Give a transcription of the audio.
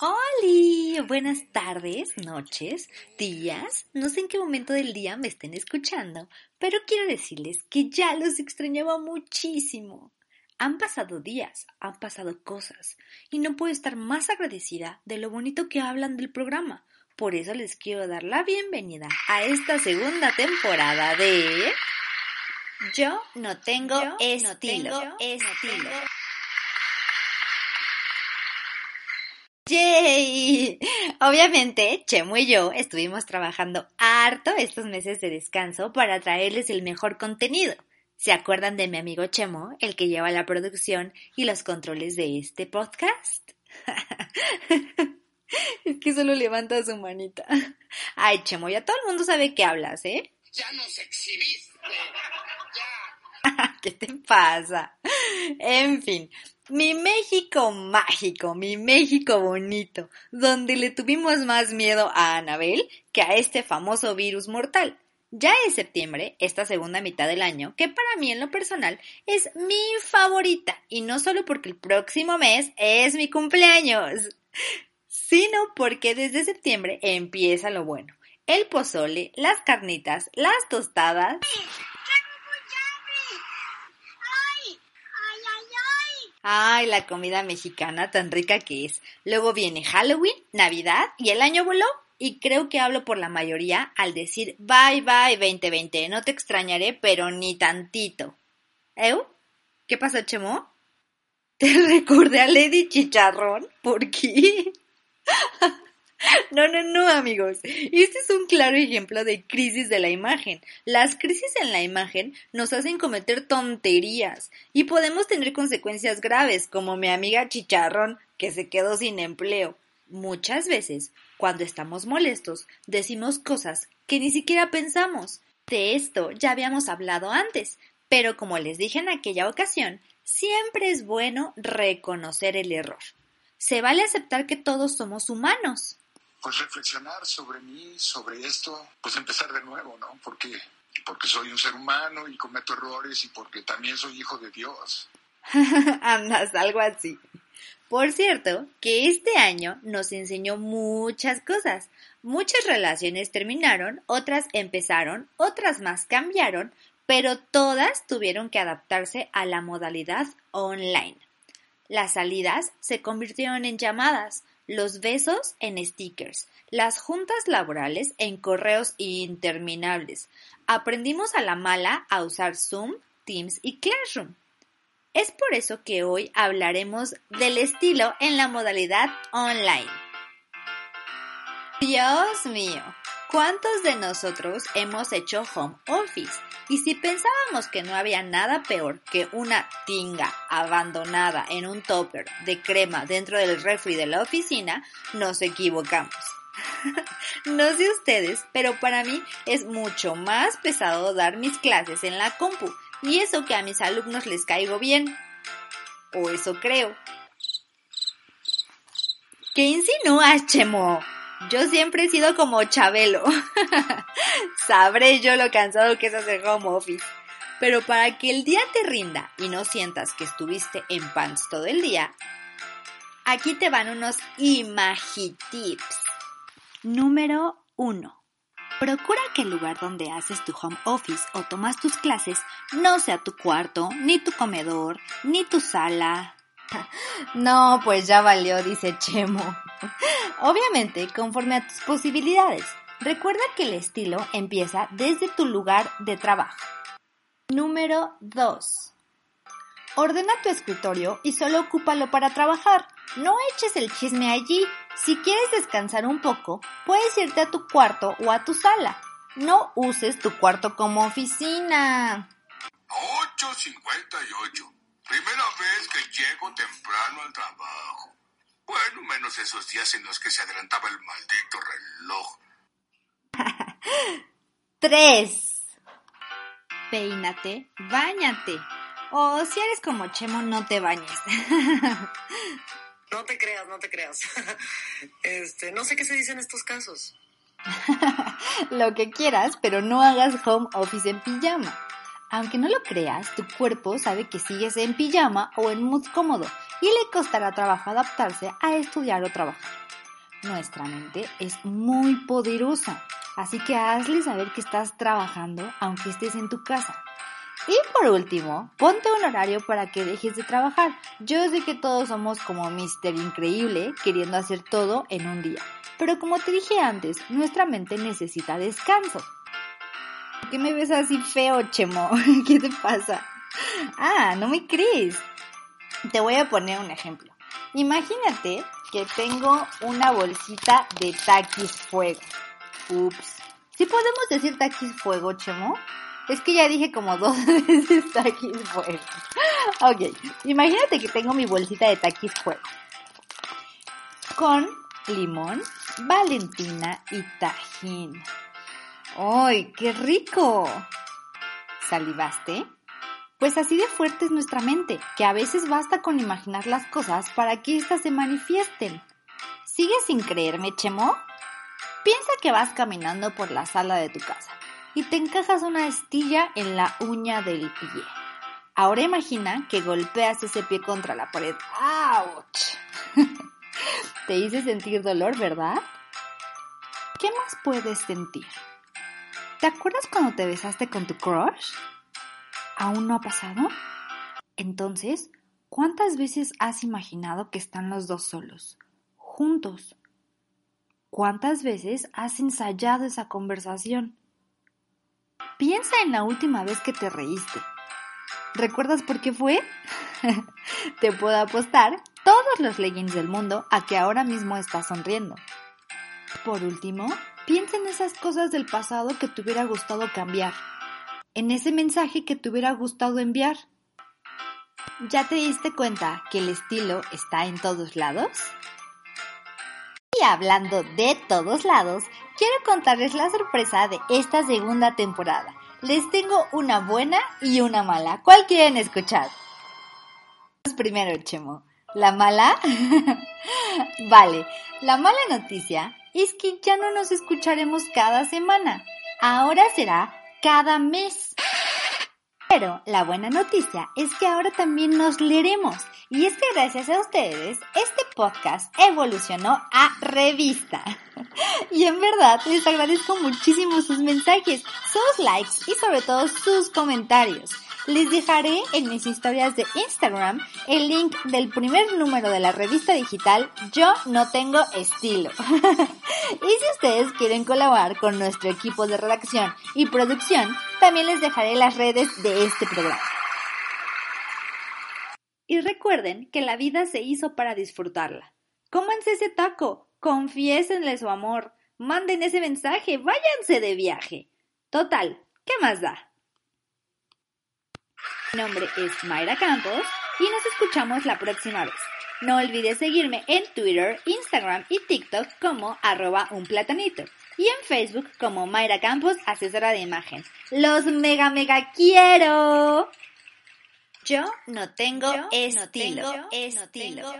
Hola, buenas tardes, noches, días, no sé en qué momento del día me estén escuchando, pero quiero decirles que ya los extrañaba muchísimo. Han pasado días, han pasado cosas, y no puedo estar más agradecida de lo bonito que hablan del programa. Por eso les quiero dar la bienvenida a esta segunda temporada de Yo no tengo estilo. estilo. ¡Yay! Obviamente, Chemo y yo estuvimos trabajando harto estos meses de descanso para traerles el mejor contenido. ¿Se acuerdan de mi amigo Chemo, el que lleva la producción y los controles de este podcast? es que solo levanta su manita. Ay, Chemo, ya todo el mundo sabe que hablas, ¿eh? Ya nos exhibiste. ¿Qué te pasa? En fin, mi México mágico, mi México bonito, donde le tuvimos más miedo a Anabel que a este famoso virus mortal. Ya es septiembre, esta segunda mitad del año, que para mí en lo personal es mi favorita, y no solo porque el próximo mes es mi cumpleaños, sino porque desde septiembre empieza lo bueno. El pozole, las carnitas, las tostadas. Ay, la comida mexicana tan rica que es. Luego viene Halloween, Navidad y el año voló y creo que hablo por la mayoría al decir bye bye 2020, no te extrañaré, pero ni tantito. ¿Eu? ¿Qué pasó, Chemo? Te recordé a Lady Chicharrón. ¿Por qué? No, no, no, amigos. Este es un claro ejemplo de crisis de la imagen. Las crisis en la imagen nos hacen cometer tonterías y podemos tener consecuencias graves, como mi amiga Chicharrón, que se quedó sin empleo. Muchas veces, cuando estamos molestos, decimos cosas que ni siquiera pensamos. De esto ya habíamos hablado antes, pero como les dije en aquella ocasión, siempre es bueno reconocer el error. Se vale aceptar que todos somos humanos. Pues reflexionar sobre mí, sobre esto, pues empezar de nuevo, ¿no? Porque, porque soy un ser humano y cometo errores y porque también soy hijo de Dios. Andas, algo así. Por cierto, que este año nos enseñó muchas cosas. Muchas relaciones terminaron, otras empezaron, otras más cambiaron, pero todas tuvieron que adaptarse a la modalidad online. Las salidas se convirtieron en llamadas, los besos en stickers, las juntas laborales en correos interminables. Aprendimos a la mala a usar Zoom, Teams y Classroom. Es por eso que hoy hablaremos del estilo en la modalidad online. Dios mío, ¿cuántos de nosotros hemos hecho home office? Y si pensábamos que no había nada peor que una tinga abandonada en un topper de crema dentro del refri de la oficina, nos equivocamos. no sé ustedes, pero para mí es mucho más pesado dar mis clases en la compu y eso que a mis alumnos les caigo bien. O eso creo. ¿Qué insinúas, Chemo? Yo siempre he sido como Chabelo. Sabré yo lo cansado que es hacer home office. Pero para que el día te rinda y no sientas que estuviste en pants todo el día, aquí te van unos imagitips. Número 1. Procura que el lugar donde haces tu home office o tomas tus clases no sea tu cuarto, ni tu comedor, ni tu sala. No, pues ya valió, dice Chemo. Obviamente, conforme a tus posibilidades. Recuerda que el estilo empieza desde tu lugar de trabajo. Número 2. Ordena tu escritorio y solo ocúpalo para trabajar. No eches el chisme allí. Si quieres descansar un poco, puedes irte a tu cuarto o a tu sala. No uses tu cuarto como oficina. 8.58. Primera vez que llego temprano al trabajo. Esos días en los que se adelantaba el maldito reloj. 3. Peínate, bañate. O si eres como Chemo, no te bañes. No te creas, no te creas. Este, no sé qué se dice en estos casos. Lo que quieras, pero no hagas home office en pijama. Aunque no lo creas, tu cuerpo sabe que sigues en pijama o en mood cómodo y le costará trabajo adaptarse a estudiar o trabajar. Nuestra mente es muy poderosa, así que hazle saber que estás trabajando aunque estés en tu casa. Y por último, ponte un horario para que dejes de trabajar. Yo sé que todos somos como Mister Increíble, queriendo hacer todo en un día. Pero como te dije antes, nuestra mente necesita descanso. ¿Por qué me ves así feo, Chemo? ¿Qué te pasa? Ah, ¿no me crees? Te voy a poner un ejemplo. Imagínate que tengo una bolsita de taquis fuego. Ups. ¿Sí podemos decir taquis fuego, Chemo? Es que ya dije como dos veces taquis fuego. Ok, imagínate que tengo mi bolsita de taquis fuego. Con limón, valentina y tajín. ¡Ay, qué rico! ¿Salivaste? Pues así de fuerte es nuestra mente, que a veces basta con imaginar las cosas para que éstas se manifiesten. ¿Sigues sin creerme, Chemo? Piensa que vas caminando por la sala de tu casa y te encajas una estilla en la uña del pie. Ahora imagina que golpeas ese pie contra la pared. ¡Auch! te hice sentir dolor, ¿verdad? ¿Qué más puedes sentir? ¿Te acuerdas cuando te besaste con tu crush? ¿Aún no ha pasado? Entonces, ¿cuántas veces has imaginado que están los dos solos, juntos? ¿Cuántas veces has ensayado esa conversación? Piensa en la última vez que te reíste. ¿Recuerdas por qué fue? te puedo apostar todos los leggings del mundo a que ahora mismo estás sonriendo. Por último, piensa en esas cosas del pasado que te hubiera gustado cambiar, en ese mensaje que te hubiera gustado enviar. ¿Ya te diste cuenta que el estilo está en todos lados? Y hablando de todos lados, quiero contarles la sorpresa de esta segunda temporada. Les tengo una buena y una mala. ¿Cuál quieren escuchar? Primero, Chemo. ¿La mala? vale, la mala noticia es que ya no nos escucharemos cada semana. Ahora será cada mes. Pero la buena noticia es que ahora también nos leeremos. Y es que gracias a ustedes, este podcast evolucionó a revista. Y en verdad les agradezco muchísimo sus mensajes, sus likes y sobre todo sus comentarios. Les dejaré en mis historias de Instagram el link del primer número de la revista digital Yo no tengo estilo. y si ustedes quieren colaborar con nuestro equipo de redacción y producción, también les dejaré las redes de este programa. Y recuerden que la vida se hizo para disfrutarla. Cómanse ese taco, confiésenle su amor, manden ese mensaje, váyanse de viaje. Total, ¿qué más da? Mi nombre es Mayra Campos y nos escuchamos la próxima vez. No olvides seguirme en Twitter, Instagram y TikTok como arroba un platanito y en Facebook como Mayra Campos, asesora de imagen. ¡Los mega mega quiero! Yo no tengo estilo. estilo.